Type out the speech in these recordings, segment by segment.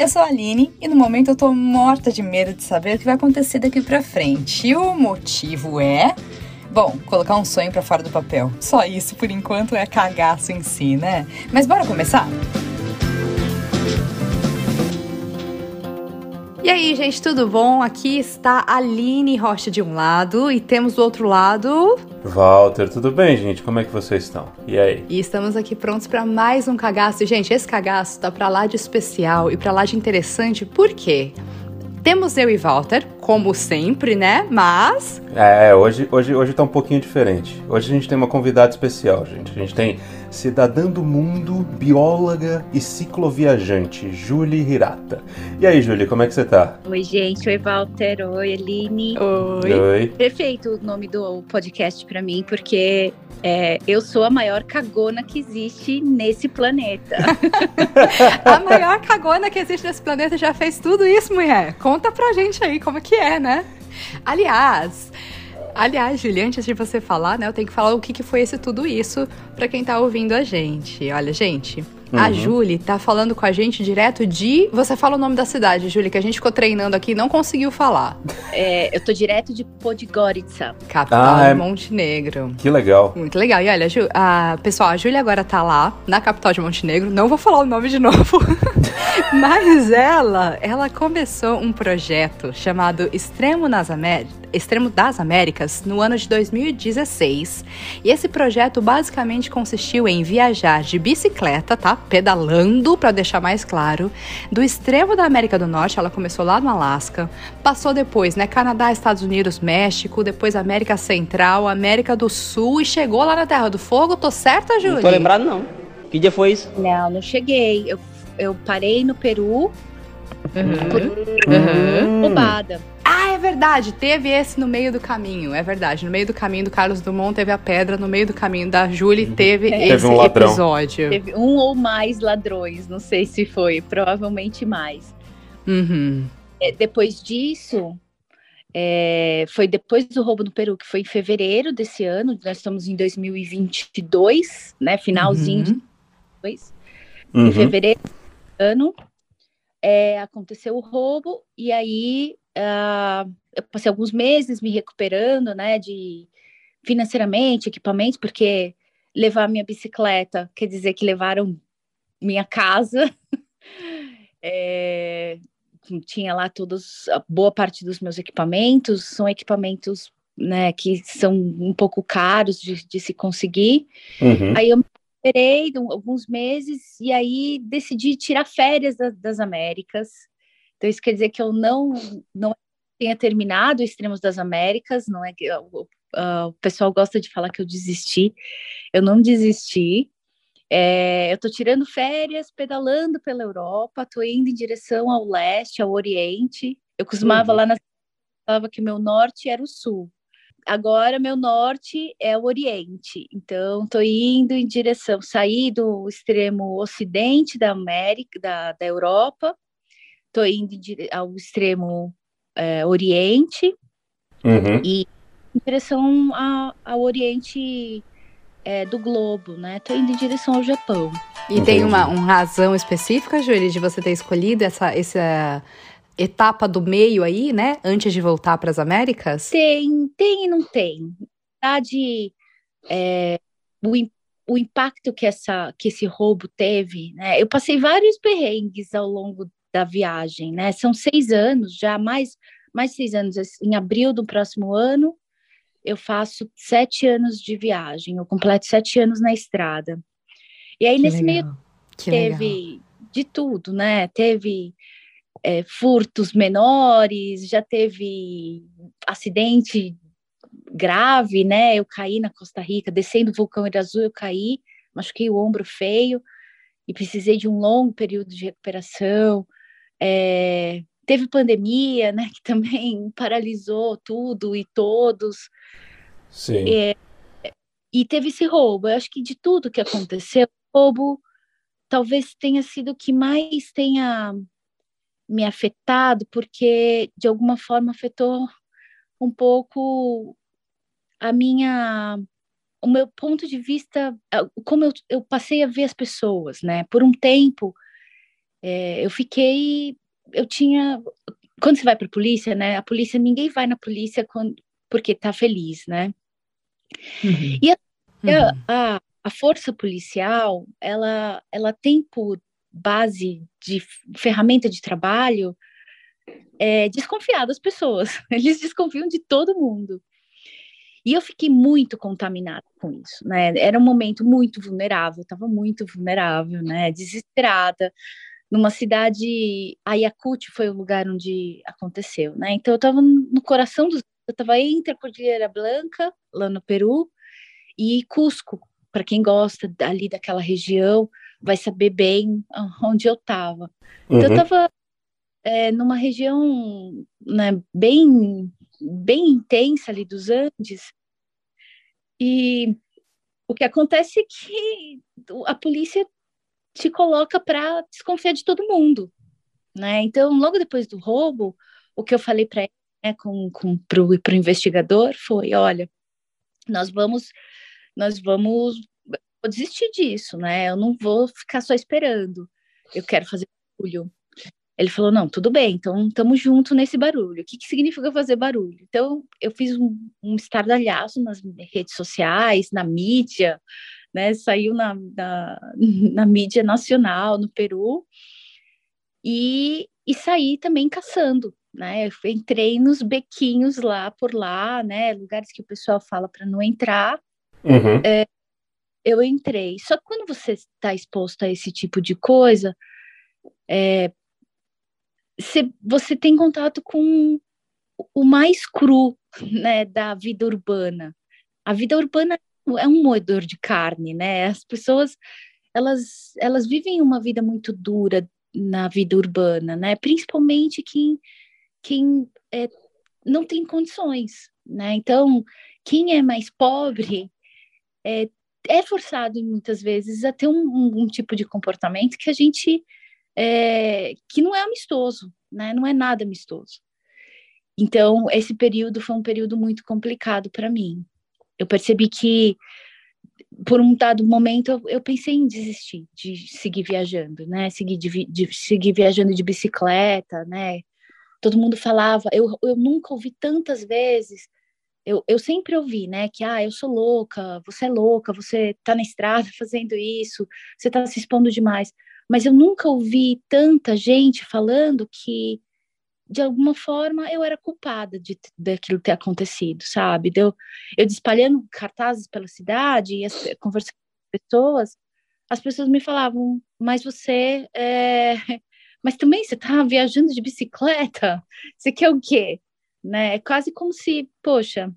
Eu sou a Aline e no momento eu tô morta de medo de saber o que vai acontecer daqui pra frente. E o motivo é. Bom, colocar um sonho para fora do papel. Só isso por enquanto é cagaço em si, né? Mas bora começar? E aí, gente, tudo bom? Aqui está a Aline Rocha de um lado e temos do outro lado. Walter, tudo bem, gente? Como é que vocês estão? E aí? E estamos aqui prontos para mais um cagaço. E, gente, esse cagaço tá para lá de especial e para lá de interessante, por quê? Temos eu e Walter, como sempre, né? Mas. É, hoje, hoje, hoje tá um pouquinho diferente. Hoje a gente tem uma convidada especial, gente. A gente tem cidadã do mundo, bióloga e cicloviajante, Julie Hirata. E aí, Julie, como é que você tá? Oi, gente. Oi, Walter. Oi, Aline. Oi. Oi. Perfeito o nome do podcast para mim, porque é, eu sou a maior cagona que existe nesse planeta. a maior cagona que existe nesse planeta já fez tudo isso, mulher. Conta pra gente aí como que é, né? Aliás, Aliás, Julia, antes de você falar, né, eu tenho que falar o que, que foi esse tudo isso para quem tá ouvindo a gente. Olha, gente, Uhum. A Julie tá falando com a gente direto de. Você fala o nome da cidade, Julie, que a gente ficou treinando aqui e não conseguiu falar. É, eu tô direto de Podgorica. Capital ah, é... de Montenegro. Que legal. Muito legal. E olha, Ju, a, pessoal, a Júlia agora tá lá, na capital de Montenegro. Não vou falar o nome de novo. Mas ela, ela começou um projeto chamado Extremo nas Américas. Extremo das Américas no ano de 2016. E esse projeto basicamente consistiu em viajar de bicicleta, tá? Pedalando, para deixar mais claro, do extremo da América do Norte, ela começou lá no Alasca, passou depois, né, Canadá, Estados Unidos, México, depois América Central, América do Sul e chegou lá na Terra do Fogo. Tô certa, Júlia? Não tô lembrado não. Que dia foi isso? Não, não cheguei. Eu, eu parei no Peru. Uhum. Por... Uhum. Roubada. Verdade, teve esse no meio do caminho, é verdade. No meio do caminho do Carlos Dumont teve a pedra, no meio do caminho da Julie uhum. teve é. esse teve um episódio. Teve um ou mais ladrões, não sei se foi, provavelmente mais. Uhum. É, depois disso, é, foi depois do roubo no Peru, que foi em fevereiro desse ano, nós estamos em 2022, né, finalzinho uhum. de 2022. Uhum. Em fevereiro do ano, é, aconteceu o roubo, e aí uh, eu passei alguns meses me recuperando, né, de financeiramente, equipamento, porque levar minha bicicleta quer dizer que levaram minha casa. é, tinha lá todos, a boa parte dos meus equipamentos, são equipamentos né, que são um pouco caros de, de se conseguir. Uhum. Aí eu esperei alguns meses e aí decidi tirar férias das, das Américas então, isso quer dizer que eu não, não tenha terminado Extremos das Américas, não é que uh, o pessoal gosta de falar que eu desisti. Eu não desisti. É, eu estou tirando férias, pedalando pela Europa, estou indo em direção ao leste, ao oriente. Eu costumava uhum. lá na falava que meu norte era o sul. Agora meu norte é o oriente. Então estou indo em direção, saí do extremo ocidente da América, da, da Europa, estou indo ao extremo é, oriente uhum. e em direção a, ao oriente é, do globo, né? Estou indo em direção ao Japão. E Entendi. tem uma, uma razão específica, Júlia, de você ter escolhido essa, essa etapa do meio aí, né? Antes de voltar para as Américas? Tem, tem e não tem. Na verdade, é, o, o impacto que, essa, que esse roubo teve, né? Eu passei vários perrengues ao longo da viagem, né? São seis anos, já mais, mais seis anos. Em abril do próximo ano, eu faço sete anos de viagem, eu completo sete anos na estrada. E aí, que nesse legal. meio, que teve legal. de tudo, né? Teve é, furtos menores, já teve acidente grave, né? Eu caí na Costa Rica, descendo o vulcão Irazu, eu caí, machuquei o ombro feio e precisei de um longo período de recuperação. É, teve pandemia, né, que também paralisou tudo e todos. Sim. É, e teve esse roubo. Eu acho que de tudo que aconteceu, o roubo talvez tenha sido o que mais tenha me afetado, porque de alguma forma afetou um pouco a minha o meu ponto de vista, como eu, eu passei a ver as pessoas, né? Por um tempo É, eu fiquei, eu tinha, quando você vai para a polícia, né? A polícia, ninguém vai na polícia quando, porque tá feliz, né? Uhum. E a, uhum. a, a, força policial, ela, ela tem por base de ferramenta de trabalho é, desconfiar das pessoas. Eles desconfiam de todo mundo. E eu fiquei muito contaminada com isso, né? Era um momento muito vulnerável, estava muito vulnerável, né? Desesperada. Numa cidade, a Yakut foi o lugar onde aconteceu, né? Então eu estava no coração dos, eu estava entre a Cordilheira Blanca, lá no Peru, e Cusco. Para quem gosta ali daquela região, vai saber bem onde eu estava. Então eu estava uhum. é, numa região né, bem bem intensa ali dos Andes. E o que acontece é que a polícia te coloca para desconfiar de todo mundo, né? Então, logo depois do roubo, o que eu falei para ele, né, com, com para o investigador foi, olha, nós vamos, nós vamos, vou desistir disso, né? Eu não vou ficar só esperando. Eu quero fazer barulho. Ele falou: não, tudo bem, então estamos juntos nesse barulho. O que, que significa fazer barulho? Então, eu fiz um, um estardalhaço nas redes sociais, na mídia, né? Saiu na, na, na mídia nacional, no Peru, e, e saí também caçando. Né, eu entrei nos bequinhos lá por lá, né, lugares que o pessoal fala para não entrar. Uhum. É, eu entrei. Só que quando você está exposto a esse tipo de coisa, é, você, você tem contato com o mais cru né, da vida urbana. A vida urbana é um moedor de carne, né? As pessoas elas, elas vivem uma vida muito dura na vida urbana, né? Principalmente quem, quem é, não tem condições, né? Então, quem é mais pobre é, é forçado muitas vezes a ter um, um, um tipo de comportamento que a gente é, que não é amistoso, né? Não é nada amistoso. Então, esse período foi um período muito complicado para mim. Eu percebi que, por um dado momento, eu, pensei em desistir de seguir viajando, né? Seguir, de, de, seguir viajando de bicicleta, né? Todo mundo falava, eu, eu nunca ouvi tantas vezes eu, eu sempre ouvi, né, que, ah, eu sou louca, você é louca, você tá na estrada fazendo isso, você tá se expondo demais mas eu nunca ouvi tanta gente falando que de alguma forma eu era culpada de daquilo ter acontecido, sabe? Deu eu, espalhando cartazes pela cidade e conversando com pessoas, as pessoas me falavam, mas você é... mas também você tá viajando de bicicleta, você quer o quê? Né? É quase como se, poxa,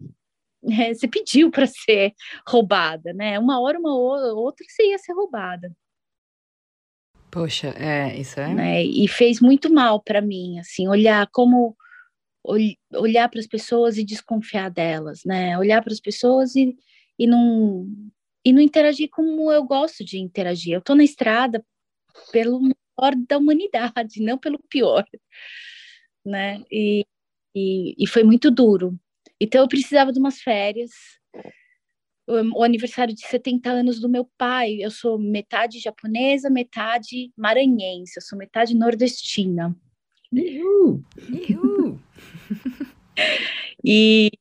é, você pediu para ser roubada, né? Uma hora, uma outra, você ia ser roubada. Poxa, é, isso é. Né? E fez muito mal para mim, assim, olhar como olhar para as pessoas e desconfiar delas, né? Olhar para as pessoas e, e não e não interagir como eu gosto de interagir. Eu tô na estrada pelo melhor da humanidade, não pelo pior, né? E, e, e foi muito duro. Então eu precisava de umas férias o aniversário de 70 anos do meu pai. Eu sou metade japonesa, metade maranhense, eu sou metade nordestina. Uhul. Uhul. e,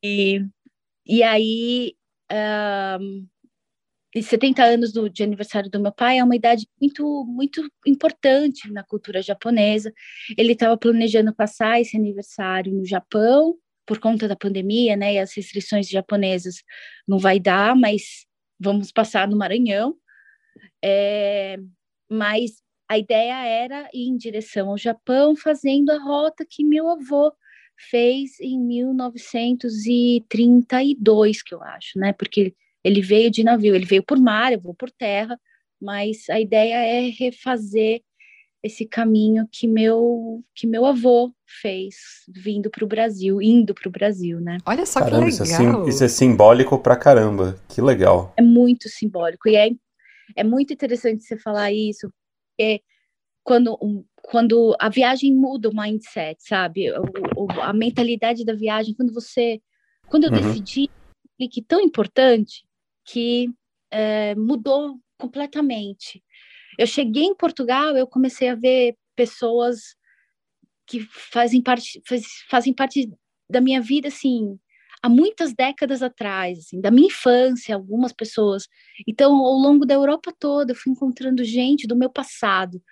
e aí, um, 70 anos do, de aniversário do meu pai é uma idade muito, muito importante na cultura japonesa. Ele estava planejando passar esse aniversário no Japão, por conta da pandemia, né, e as restrições japonesas não vai dar, mas vamos passar no Maranhão. É, mas a ideia era ir em direção ao Japão, fazendo a rota que meu avô fez em 1932, que eu acho, né? Porque ele veio de navio, ele veio por mar, eu vou por terra, mas a ideia é refazer esse caminho que meu que meu avô fez vindo para o Brasil, indo para o Brasil, né? Olha só caramba, que legal. Isso é, isso é, simbólico pra caramba. Que legal. É muito simbólico e é, é muito interessante você falar isso, porque quando quando a viagem muda o mindset, sabe? O, o, a mentalidade da viagem, quando você quando eu uhum. decidi que tão importante que é, mudou completamente eu cheguei em Portugal, eu comecei a ver pessoas que fazem parte, faz, fazem parte da minha vida, assim, há muitas décadas atrás, assim, da minha infância, algumas pessoas. Então, ao longo da Europa toda, eu fui encontrando gente do meu passado.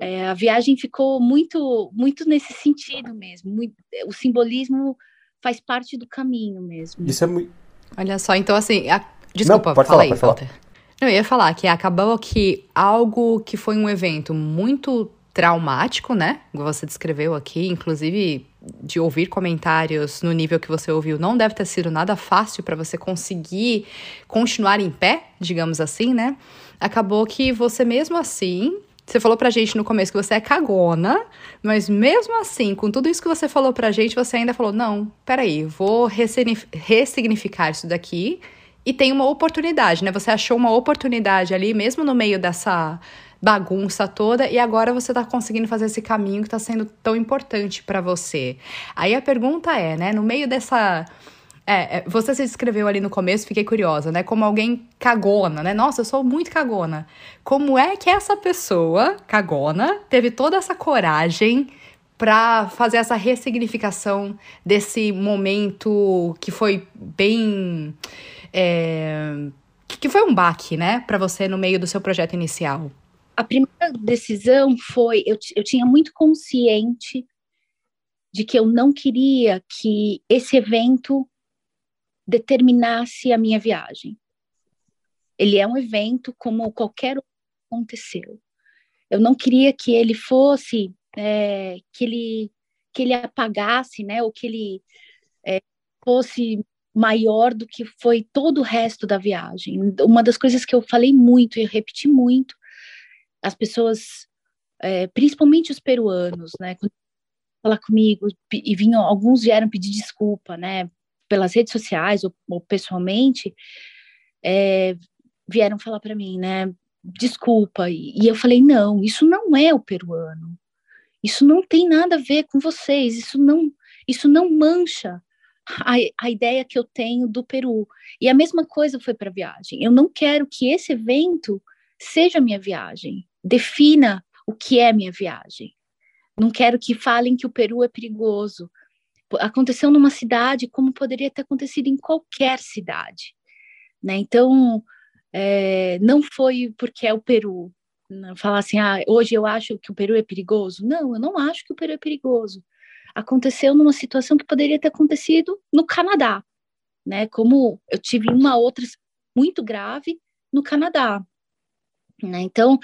É, a viagem ficou muito, muito nesse sentido mesmo. Muito, o simbolismo faz parte do caminho mesmo. Isso é muito. Olha só, então assim, a... desculpa, Não, pode fala falar, aí, pode falar. Walter. Eu ia falar que acabou que algo que foi um evento muito traumático, né? Você descreveu aqui, inclusive de ouvir comentários no nível que você ouviu, não deve ter sido nada fácil para você conseguir continuar em pé, digamos assim, né? Acabou que você mesmo assim, você falou pra gente no começo que você é cagona, mas mesmo assim, com tudo isso que você falou pra gente, você ainda falou: "Não, peraí, vou ressigni- ressignificar isso daqui". E tem uma oportunidade, né? Você achou uma oportunidade ali, mesmo no meio dessa bagunça toda, e agora você tá conseguindo fazer esse caminho que tá sendo tão importante para você. Aí a pergunta é, né? No meio dessa. É, é, você se descreveu ali no começo, fiquei curiosa, né? Como alguém cagona, né? Nossa, eu sou muito cagona. Como é que essa pessoa, cagona, teve toda essa coragem para fazer essa ressignificação desse momento que foi bem. É, que foi um baque, né, para você no meio do seu projeto inicial? A primeira decisão foi: eu, eu tinha muito consciente de que eu não queria que esse evento determinasse a minha viagem. Ele é um evento como qualquer outro que aconteceu. Eu não queria que ele fosse, é, que ele que ele apagasse, né, ou que ele é, fosse maior do que foi todo o resto da viagem. Uma das coisas que eu falei muito e repeti muito, as pessoas, é, principalmente os peruanos, né, falar comigo e vinham, alguns vieram pedir desculpa, né, pelas redes sociais ou, ou pessoalmente, é, vieram falar para mim, né, desculpa. E, e eu falei, não, isso não é o peruano. Isso não tem nada a ver com vocês. Isso não, isso não mancha a, a ideia que eu tenho do Peru. E a mesma coisa foi para a viagem. Eu não quero que esse evento seja minha viagem, defina o que é minha viagem. Não quero que falem que o Peru é perigoso. Aconteceu numa cidade como poderia ter acontecido em qualquer cidade. Né? Então, é, não foi porque é o Peru. Falar assim, ah, hoje eu acho que o Peru é perigoso. Não, eu não acho que o Peru é perigoso aconteceu numa situação que poderia ter acontecido no Canadá, né? Como eu tive uma outra muito grave no Canadá, né? Então,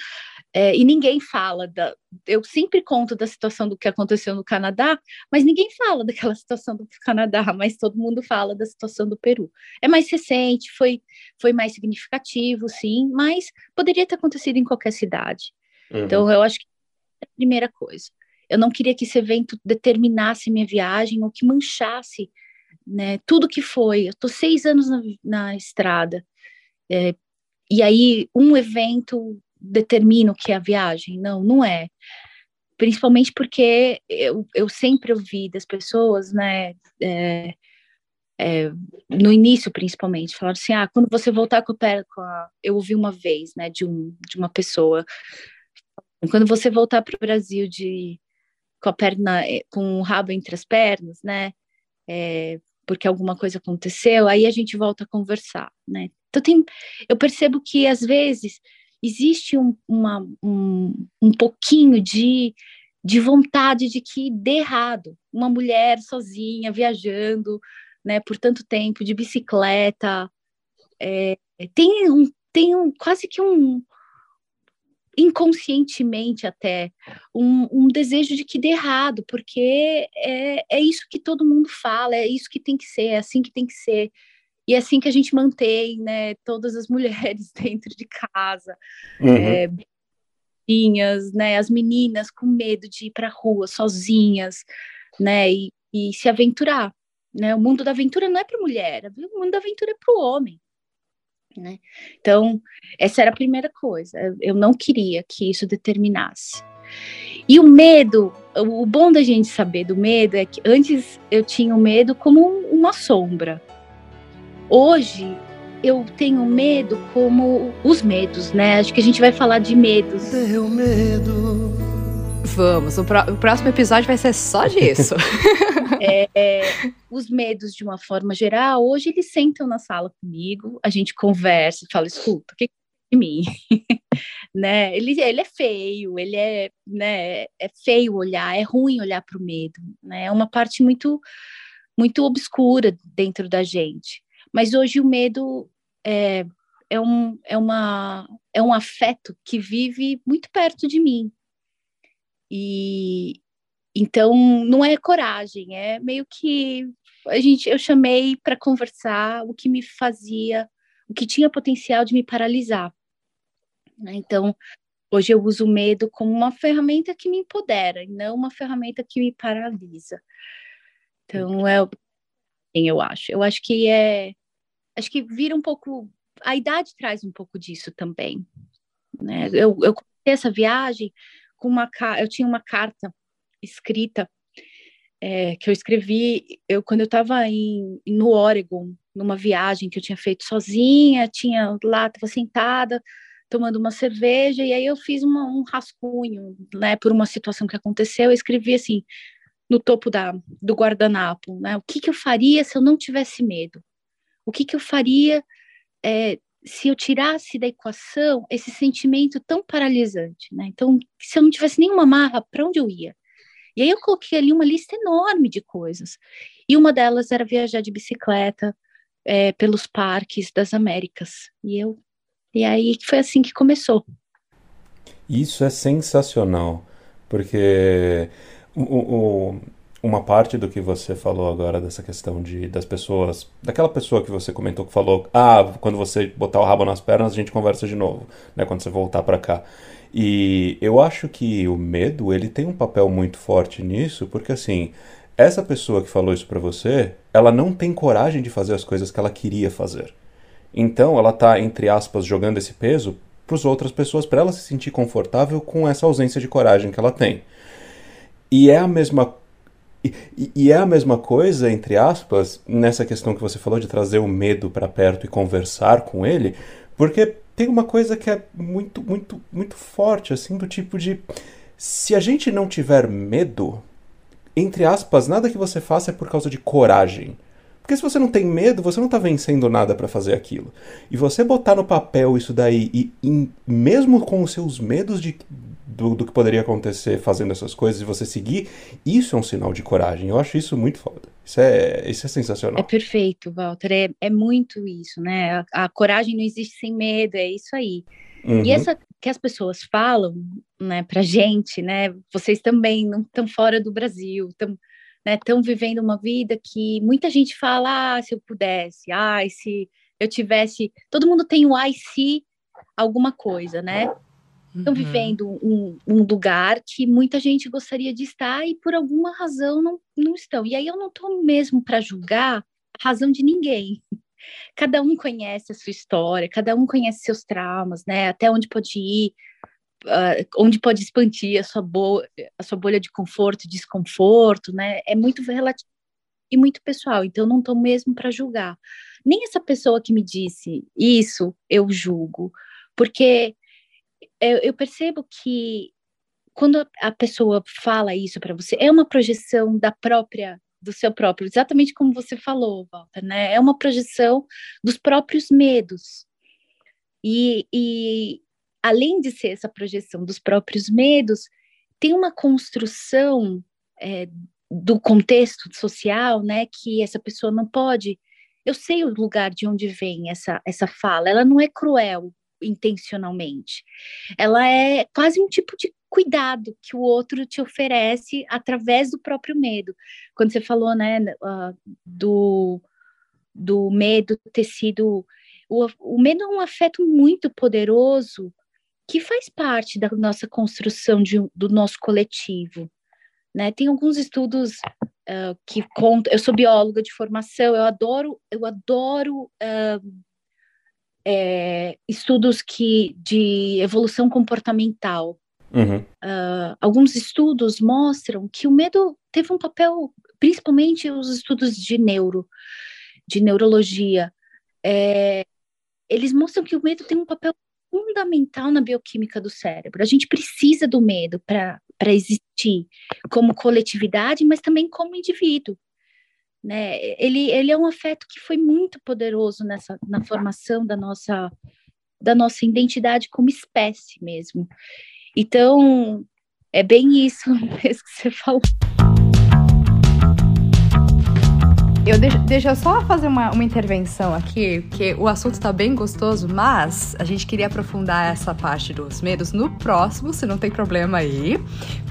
é, e ninguém fala da. Eu sempre conto da situação do que aconteceu no Canadá, mas ninguém fala daquela situação do Canadá, mas todo mundo fala da situação do Peru. É mais recente, foi, foi mais significativo, sim, mas poderia ter acontecido em qualquer cidade. Uhum. Então, eu acho que é a primeira coisa. Eu não queria que esse evento determinasse minha viagem ou que manchasse né, tudo que foi. Eu estou seis anos na, na estrada. É, e aí, um evento determina o que é a viagem? Não, não é. Principalmente porque eu, eu sempre ouvi das pessoas, né, é, é, no início principalmente, falaram assim, ah, quando você voltar com com a... Eu ouvi uma vez, né, de, um, de uma pessoa, quando você voltar para o Brasil de com a perna, com o rabo entre as pernas, né? É, porque alguma coisa aconteceu, aí a gente volta a conversar, né? Então tem, eu percebo que às vezes existe um, uma, um, um pouquinho de, de vontade de que dê errado. Uma mulher sozinha, viajando, né, por tanto tempo, de bicicleta, é, tem, um, tem um, quase que um, inconscientemente até um, um, desejo de que dê errado, porque é, é isso que todo mundo fala, é isso que tem que ser, é assim que tem que ser. E é assim que a gente mantém né, todas as mulheres dentro de casa, uhum. é, né, as meninas com medo de ir para a rua sozinhas, né, e, e se aventurar. Né? O mundo da aventura não é para mulher, o mundo da aventura é para o homem. Né? Então, essa era a primeira coisa. Eu não queria que isso determinasse. E o medo, o bom da gente saber do medo é que antes eu tinha o medo como uma sombra. Hoje eu tenho medo como os medos, né? Acho que a gente vai falar de medos. Medo Vamos, o, o próximo episódio vai ser só disso. é, é, os medos, de uma forma geral, hoje eles sentam na sala comigo, a gente conversa, fala, escuta, o que de mim, né? Ele, ele é feio, ele é, né? É feio olhar, é ruim olhar para o medo, né? É uma parte muito, muito obscura dentro da gente. Mas hoje o medo é, é, um, é, uma, é um afeto que vive muito perto de mim. E então não é coragem, é meio que a gente eu chamei para conversar o que me fazia, o que tinha potencial de me paralisar. Né? Então, hoje eu uso o medo como uma ferramenta que me empodera, e não uma ferramenta que me paralisa. Então, é eu acho. Eu acho que é. Acho que vira um pouco. A idade traz um pouco disso também. Né? Eu, eu comecei essa viagem com uma. Eu tinha uma carta escrita é, que eu escrevi eu quando eu estava no Oregon numa viagem que eu tinha feito sozinha tinha lá estava sentada tomando uma cerveja, e aí eu fiz uma, um rascunho, né, por uma situação que aconteceu, eu escrevi assim, no topo da, do guardanapo, né, o que, que eu faria se eu não tivesse medo? O que, que eu faria é, se eu tirasse da equação esse sentimento tão paralisante, né? Então, se eu não tivesse nenhuma marra, para onde eu ia? E aí eu coloquei ali uma lista enorme de coisas. E uma delas era viajar de bicicleta é, pelos parques das Américas. E eu e aí foi assim que começou. Isso é sensacional, porque o, o, uma parte do que você falou agora dessa questão de das pessoas, daquela pessoa que você comentou que falou, ah, quando você botar o rabo nas pernas a gente conversa de novo, né, quando você voltar para cá. E eu acho que o medo, ele tem um papel muito forte nisso, porque assim, essa pessoa que falou isso para você, ela não tem coragem de fazer as coisas que ela queria fazer. Então ela está, entre aspas, jogando esse peso para as outras pessoas, para ela se sentir confortável com essa ausência de coragem que ela tem. E é a mesma e, e, é a mesma coisa, entre aspas, nessa questão que você falou de trazer o medo para perto e conversar com ele, porque tem uma coisa que é muito, muito, muito forte, assim, do tipo de se a gente não tiver medo, entre aspas, nada que você faça é por causa de coragem. Porque se você não tem medo, você não está vencendo nada para fazer aquilo. E você botar no papel isso daí, e, e mesmo com os seus medos de, do, do, que poderia acontecer fazendo essas coisas, e você seguir, isso é um sinal de coragem. Eu acho isso muito foda. Isso é, isso é sensacional. É perfeito, Walter. É, é muito isso, né? A, a coragem não existe sem medo, é isso aí. Uhum. E essa que as pessoas falam, né, pra gente, né? Vocês também não estão fora do Brasil, estão né, vivendo uma vida que muita gente fala, ah, se eu pudesse, ah, se eu tivesse. Todo mundo tem o I se alguma coisa, né? Estão uhum. vivendo um, um, lugar que muita gente gostaria de estar e por alguma razão não, não estão. E aí eu não estou mesmo para julgar a razão de ninguém. Cada um conhece a sua história, cada um conhece seus traumas, né? Até onde pode ir, uh, onde pode expandir a sua, bolha, a sua bolha de conforto e desconforto, né? É muito relativo e muito pessoal, então não estou mesmo para julgar. Nem essa pessoa que me disse isso eu julgo, porque eu, eu percebo que quando a pessoa fala isso para você, é uma projeção da própria do seu próprio, exatamente como você falou, Walter, né? É uma projeção dos próprios medos. E, e além de ser essa projeção dos próprios medos, tem uma construção é, do contexto social, né, que essa pessoa não pode. Eu sei o lugar de onde vem essa, essa fala, ela não é cruel intencionalmente, ela é quase um tipo de cuidado que o outro te oferece através do próprio medo. Quando você falou, né, uh, do, do medo ter sido. O, o medo é um afeto muito poderoso que faz parte da nossa construção de, do nosso coletivo. Né? Tem alguns estudos uh, que contam. Eu sou bióloga de formação, eu adoro, eu adoro uh, é, estudos que de evolução comportamental. Uhum. Uh, alguns estudos mostram que o medo teve um papel, principalmente os estudos de neuro, de neurologia. É, eles mostram que o medo tem um papel fundamental na bioquímica do cérebro. A gente precisa do medo para para existir como coletividade, mas também como indivíduo. Né? Ele, ele é um afeto que foi muito poderoso nessa, na formação da nossa, da nossa identidade como espécie mesmo. Então, é bem isso mesmo que você falou. Eu deixo, deixa eu só fazer uma, uma intervenção aqui, porque o assunto tá bem gostoso, mas a gente queria aprofundar essa parte dos medos no próximo, se não tem problema aí.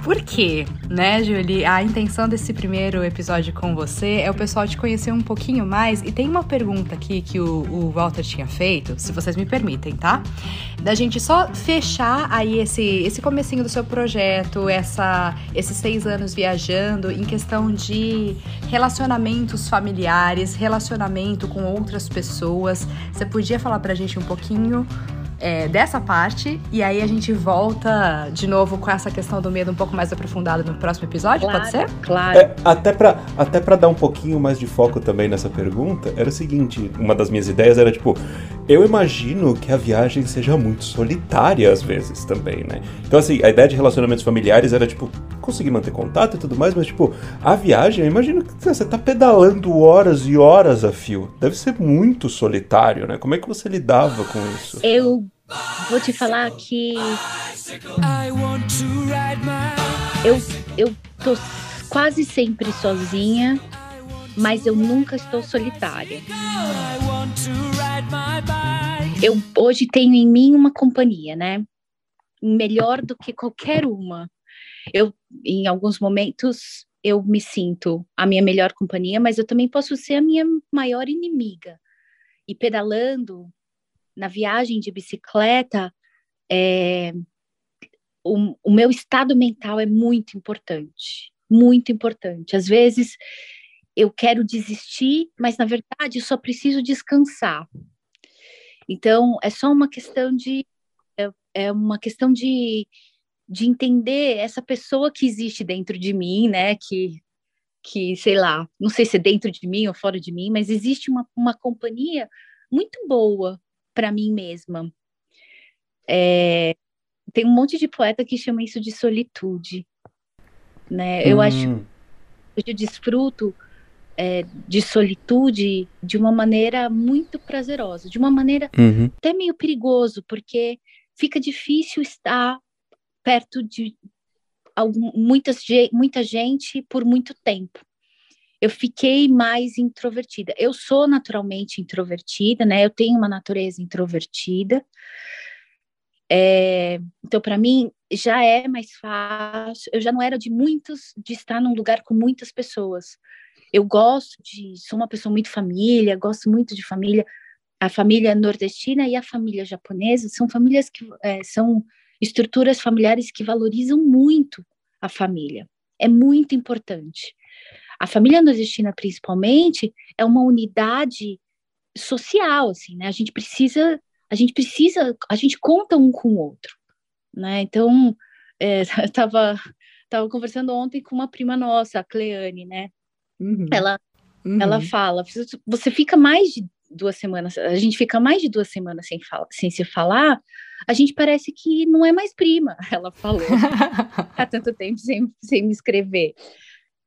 Por quê? Né, Julie? A intenção desse primeiro episódio com você é o pessoal te conhecer um pouquinho mais. E tem uma pergunta aqui que o, o Walter tinha feito, se vocês me permitem, tá? Da gente só fechar aí esse, esse comecinho do seu projeto, essa, esses seis anos viajando, em questão de relacionamentos familiares familiares, relacionamento com outras pessoas. Você podia falar pra gente um pouquinho é, dessa parte e aí a gente volta de novo com essa questão do medo um pouco mais aprofundada no próximo episódio, claro, pode ser? Claro. É, até para até pra dar um pouquinho mais de foco também nessa pergunta, era o seguinte: uma das minhas ideias era tipo, eu imagino que a viagem seja muito solitária às vezes também, né? Então, assim, a ideia de relacionamentos familiares era tipo, conseguir manter contato e tudo mais, mas tipo, a viagem, eu imagino que você tá pedalando horas e horas a fio. Deve ser muito solitário, né? Como é que você lidava com isso? Eu vou te falar que eu, eu tô quase sempre sozinha, mas eu nunca estou solitária. Eu hoje tenho em mim uma companhia, né? Melhor do que qualquer uma. Eu, em alguns momentos, eu me sinto a minha melhor companhia, mas eu também posso ser a minha maior inimiga. E pedalando, na viagem de bicicleta, é, o, o meu estado mental é muito importante, muito importante. Às vezes eu quero desistir, mas na verdade eu só preciso descansar. Então é só uma questão de é, é uma questão de, de entender essa pessoa que existe dentro de mim, né? Que que sei lá, não sei se é dentro de mim ou fora de mim, mas existe uma, uma companhia muito boa para mim mesma. É, tem um monte de poeta que chama isso de solitude, né? Eu hum. acho eu desfruto é, de solitude de uma maneira muito prazerosa, de uma maneira uhum. até meio perigoso, porque fica difícil estar perto de algum, muitas, muita gente por muito tempo eu fiquei mais introvertida. Eu sou naturalmente introvertida, né? Eu tenho uma natureza introvertida. É, então, para mim, já é mais fácil. Eu já não era de muitos, de estar num lugar com muitas pessoas. Eu gosto de, sou uma pessoa muito família, gosto muito de família. A família nordestina e a família japonesa são famílias que é, são estruturas familiares que valorizam muito a família. É muito importante. A família nordestina, principalmente, é uma unidade social, assim, né? A gente precisa, a gente precisa, a gente conta um com o outro, né? Então, é, eu tava, tava conversando ontem com uma prima nossa, a Cleane, né? Uhum. Ela, uhum. ela fala, você fica mais de duas semanas, a gente fica mais de duas semanas sem, fala, sem se falar, a gente parece que não é mais prima, ela falou, há tanto tempo sem, sem me escrever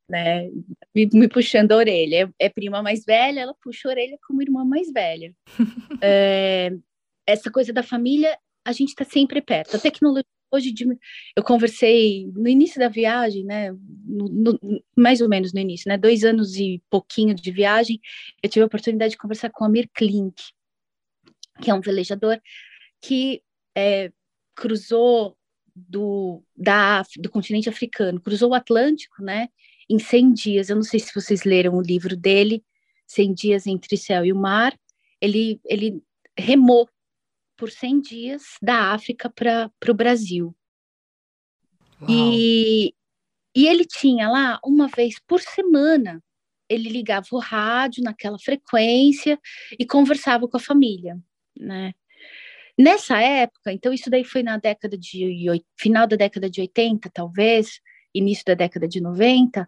né? Me, me, puxando a orelha. É, é, prima mais velha, ela puxa a orelha como irmã mais velha. é, essa coisa da família, a gente está sempre perto. A tecnologia hoje, de, eu conversei no início da viagem, né? No, no, mais ou menos no início, né? Dois anos e pouquinho de viagem, eu tive a oportunidade de conversar com Amir Klink, que é um velejador que é, cruzou do, da, do continente africano, cruzou o Atlântico, né? em 100 dias. Eu não sei se vocês leram o livro dele, 100 dias entre céu e o mar. Ele, ele remou por 100 dias da África para o Brasil. E, e ele tinha lá, uma vez por semana, ele ligava o rádio naquela frequência e conversava com a família, né? Nessa época, então isso daí foi na década de final da década de 80, talvez, início da década de 90,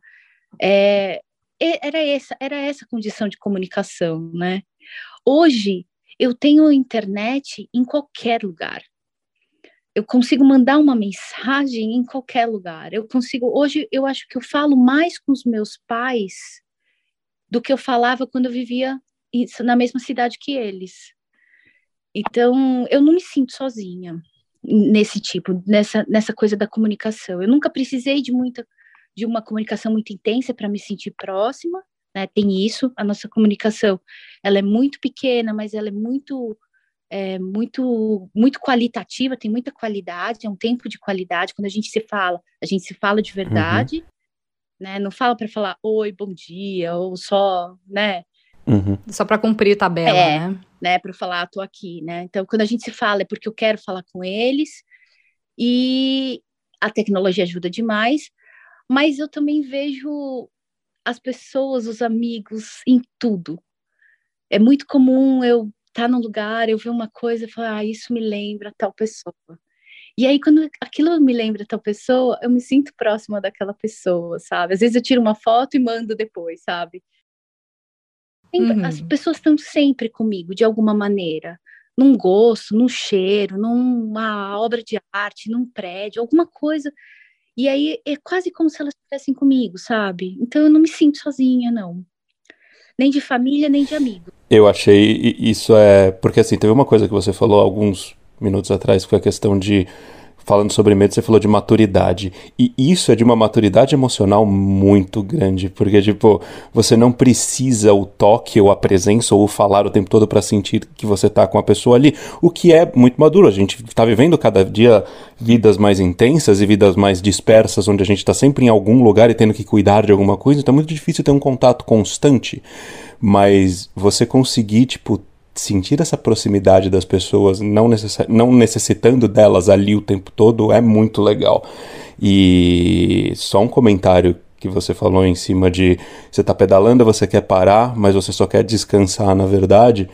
é, era essa era essa condição de comunicação, né? Hoje eu tenho internet em qualquer lugar. eu consigo mandar uma mensagem em qualquer lugar. Eu consigo. Hoje, eu acho que eu falo mais com os meus pais do que eu falava quando eu vivia na mesma cidade que eles. Então, eu não me sinto sozinha nesse tipo, nessa, nessa coisa da comunicação. Eu nunca precisei de muita de uma comunicação muito intensa para me sentir próxima, né? Tem isso, a nossa comunicação, ela é muito pequena, mas ela é muito é muito muito qualitativa, tem muita qualidade, é um tempo de qualidade. Quando a gente se fala, a gente se fala de verdade, uhum. né? Não fala para falar oi, bom dia, ou só, né? Uhum. Só para cumprir tabela, é, né? Né? Para falar, ah, tô aqui, né? Então, quando a gente se fala é porque eu quero falar com eles e a tecnologia ajuda demais, mas eu também vejo as pessoas, os amigos em tudo. É muito comum eu tá num lugar, eu ver uma coisa e falar, ah, isso me lembra tal pessoa. E aí, quando aquilo me lembra tal pessoa, eu me sinto próxima daquela pessoa, sabe? Às vezes eu tiro uma foto e mando depois, sabe? Uhum. As pessoas estão sempre comigo, de alguma maneira. Num gosto, num cheiro, numa obra de arte, num prédio, alguma coisa. E aí é quase como se elas estivessem comigo, sabe? Então eu não me sinto sozinha, não nem de família, nem de amigo. Eu achei isso é. Porque assim, teve uma coisa que você falou alguns minutos atrás, que foi a questão de falando sobre medo, você falou de maturidade. E isso é de uma maturidade emocional muito grande, porque, tipo, você não precisa o toque, ou a presença, ou o falar o tempo todo para sentir que você tá com a pessoa ali, o que é muito maduro. A gente tá vivendo cada dia vidas mais intensas e vidas mais dispersas, onde a gente tá sempre em algum lugar e tendo que cuidar de alguma coisa, então é muito difícil ter um contato constante. Mas você conseguir, tipo, sentir essa proximidade das pessoas, não, necess não necessitando delas ali o tempo todo, é muito legal. E só um comentário que você falou em cima de você tá pedalando, você quer parar, mas você só quer descansar, na verdade.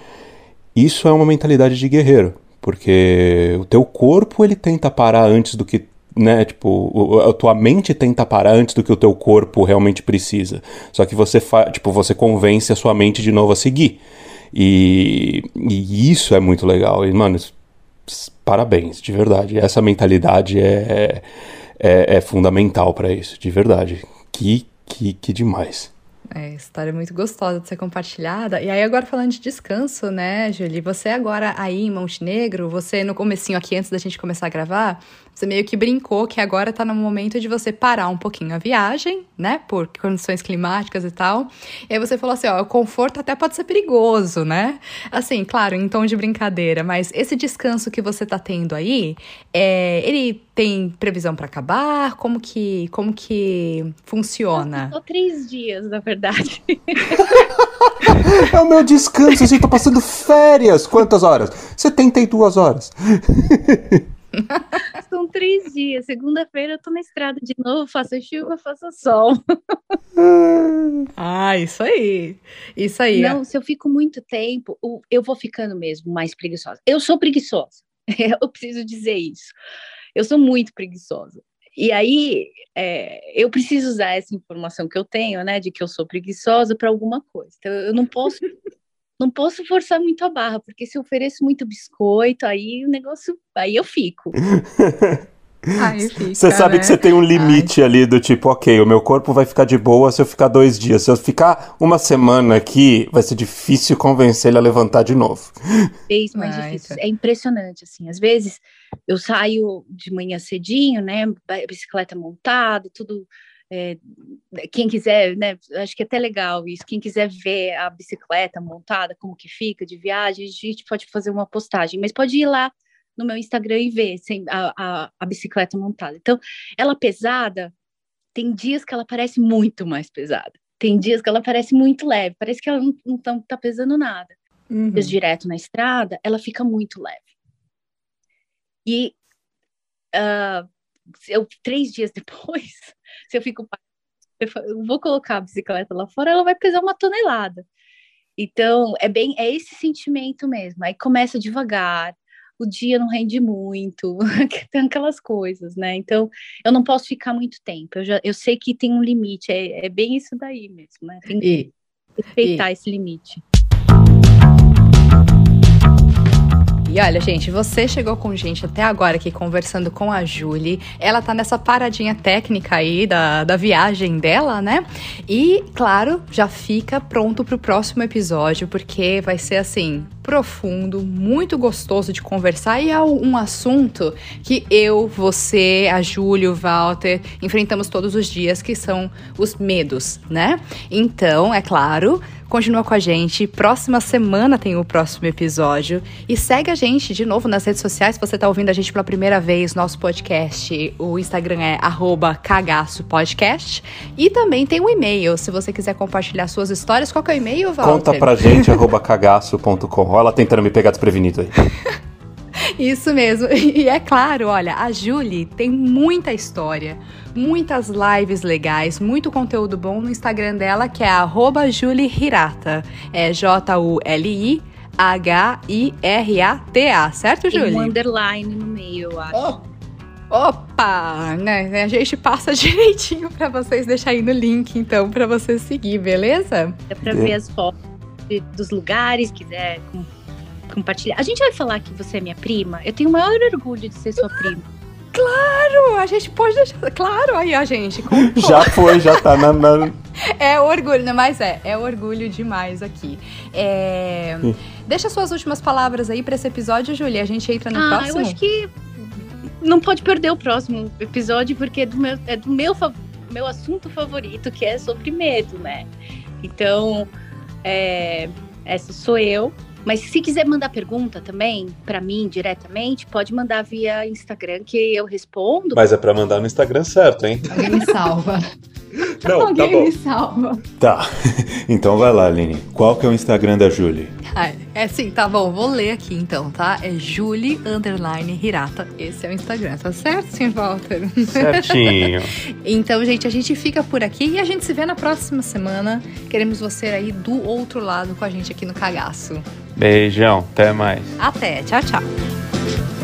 Isso é uma mentalidade de guerreiro, porque o teu corpo ele tenta parar antes do que né, tipo, a tua mente tenta parar antes do que o teu corpo realmente precisa. Só que você tipo, você convence a sua mente de novo a seguir. E, e isso é muito legal. E, mano, parabéns, de verdade. Essa mentalidade é, é, é fundamental para isso, de verdade. Que, que, que demais. É, história muito gostosa de ser compartilhada. E aí, agora falando de descanso, né, Julie? Você agora aí em Montenegro, você no comecinho aqui, antes da gente começar a gravar, você meio que brincou que agora tá no momento de você parar um pouquinho a viagem, né? Por condições climáticas e tal. E aí você falou assim: ó, o conforto até pode ser perigoso, né? Assim, claro, em tom de brincadeira, mas esse descanso que você tá tendo aí, é, ele tem previsão para acabar? Como que, como que funciona? Só três dias, na verdade. é o meu descanso, assim, tô passando férias. Quantas horas? 72 horas. Três dias. Segunda-feira eu tô na estrada de novo, faço chuva, faço sol. ah, isso aí. Isso aí. Não, se eu fico muito tempo, eu vou ficando mesmo mais preguiçosa. Eu sou preguiçosa. Eu preciso dizer isso. Eu sou muito preguiçosa. E aí, é, eu preciso usar essa informação que eu tenho, né, de que eu sou preguiçosa para alguma coisa. Então, eu não posso não posso forçar muito a barra, porque se eu ofereço muito biscoito, aí o negócio, aí eu fico. Você sabe né? que você tem um limite Ai. ali do tipo, ok, o meu corpo vai ficar de boa se eu ficar dois dias. Se eu ficar uma semana aqui, vai ser difícil convencer ele a levantar de novo. Mais Ai, difícil. Tá. É impressionante, assim. Às vezes eu saio de manhã cedinho, né? Bicicleta montada, tudo é, quem quiser, né, acho que é até legal isso, quem quiser ver a bicicleta montada, como que fica de viagem, a gente pode fazer uma postagem, mas pode ir lá no meu Instagram e ver sem, a, a, a bicicleta montada. Então, ela pesada, tem dias que ela parece muito mais pesada, tem dias que ela parece muito leve, parece que ela não, não tá, tá pesando nada. Uhum. direto na estrada, ela fica muito leve. E uh, eu, três dias depois, se eu fico eu vou colocar a bicicleta lá fora, ela vai pesar uma tonelada. Então, é bem é esse sentimento mesmo. Aí começa devagar, o dia não rende muito, tem aquelas coisas, né? Então, eu não posso ficar muito tempo. Eu, já, eu sei que tem um limite, é, é bem isso daí mesmo, né? Tem que e, respeitar e, esse limite. E olha, gente, você chegou com gente até agora aqui conversando com a Julie. Ela tá nessa paradinha técnica aí da, da viagem dela, né? E, claro, já fica pronto pro próximo episódio, porque vai ser assim, profundo, muito gostoso de conversar e é um assunto que eu, você, a Júlia, o Walter enfrentamos todos os dias, que são os medos, né? Então, é claro, Continua com a gente. Próxima semana tem o próximo episódio. E segue a gente de novo nas redes sociais. Se você está ouvindo a gente pela primeira vez, nosso podcast, o Instagram é cagaçopodcast. E também tem um e-mail. Se você quiser compartilhar suas histórias, qual que é o e-mail, Walter? Conta pra gente, arroba cagaço.com. Olha ela tentando me pegar desprevenido aí. Isso mesmo. E é claro, olha, a Julie tem muita história muitas lives legais, muito conteúdo bom no Instagram dela, que é @juliehirata. É J-U-L-I H-I-R-A-T-A, certo, Julie? Tem um underline no meio, eu acho. Oh. Opa! Né? A gente passa direitinho para vocês deixar aí no link, então, para você seguir, beleza? É para ver as fotos de, dos lugares, quiser compartilhar. A gente vai falar que você é minha prima. Eu tenho o maior orgulho de ser sua prima. Claro, a gente pode deixar. Claro, aí a gente. já foi, já tá na. na... É orgulho, né? Mas é, é orgulho demais aqui. É... Deixa suas últimas palavras aí para esse episódio, Júlia. A gente entra no ah, próximo. Eu acho que não pode perder o próximo episódio, porque é do meu, é do meu, meu assunto favorito, que é sobre medo, né? Então, é, essa sou eu. Mas se quiser mandar pergunta também para mim diretamente, pode mandar via Instagram que eu respondo. Mas é para mandar no Instagram certo, hein? Alguém me salva. Não, tá Alguém tá bom. me salva. Tá. Então vai lá, Aline. Qual que é o Instagram da Julie? Ah, é sim, tá bom. Vou ler aqui então, tá? É Julie Underline Hirata. Esse é o Instagram, tá certo, sim, Walter? Certinho. então, gente, a gente fica por aqui e a gente se vê na próxima semana. Queremos você aí do outro lado com a gente aqui no Cagaço. Beijão, até mais. Até, tchau, tchau.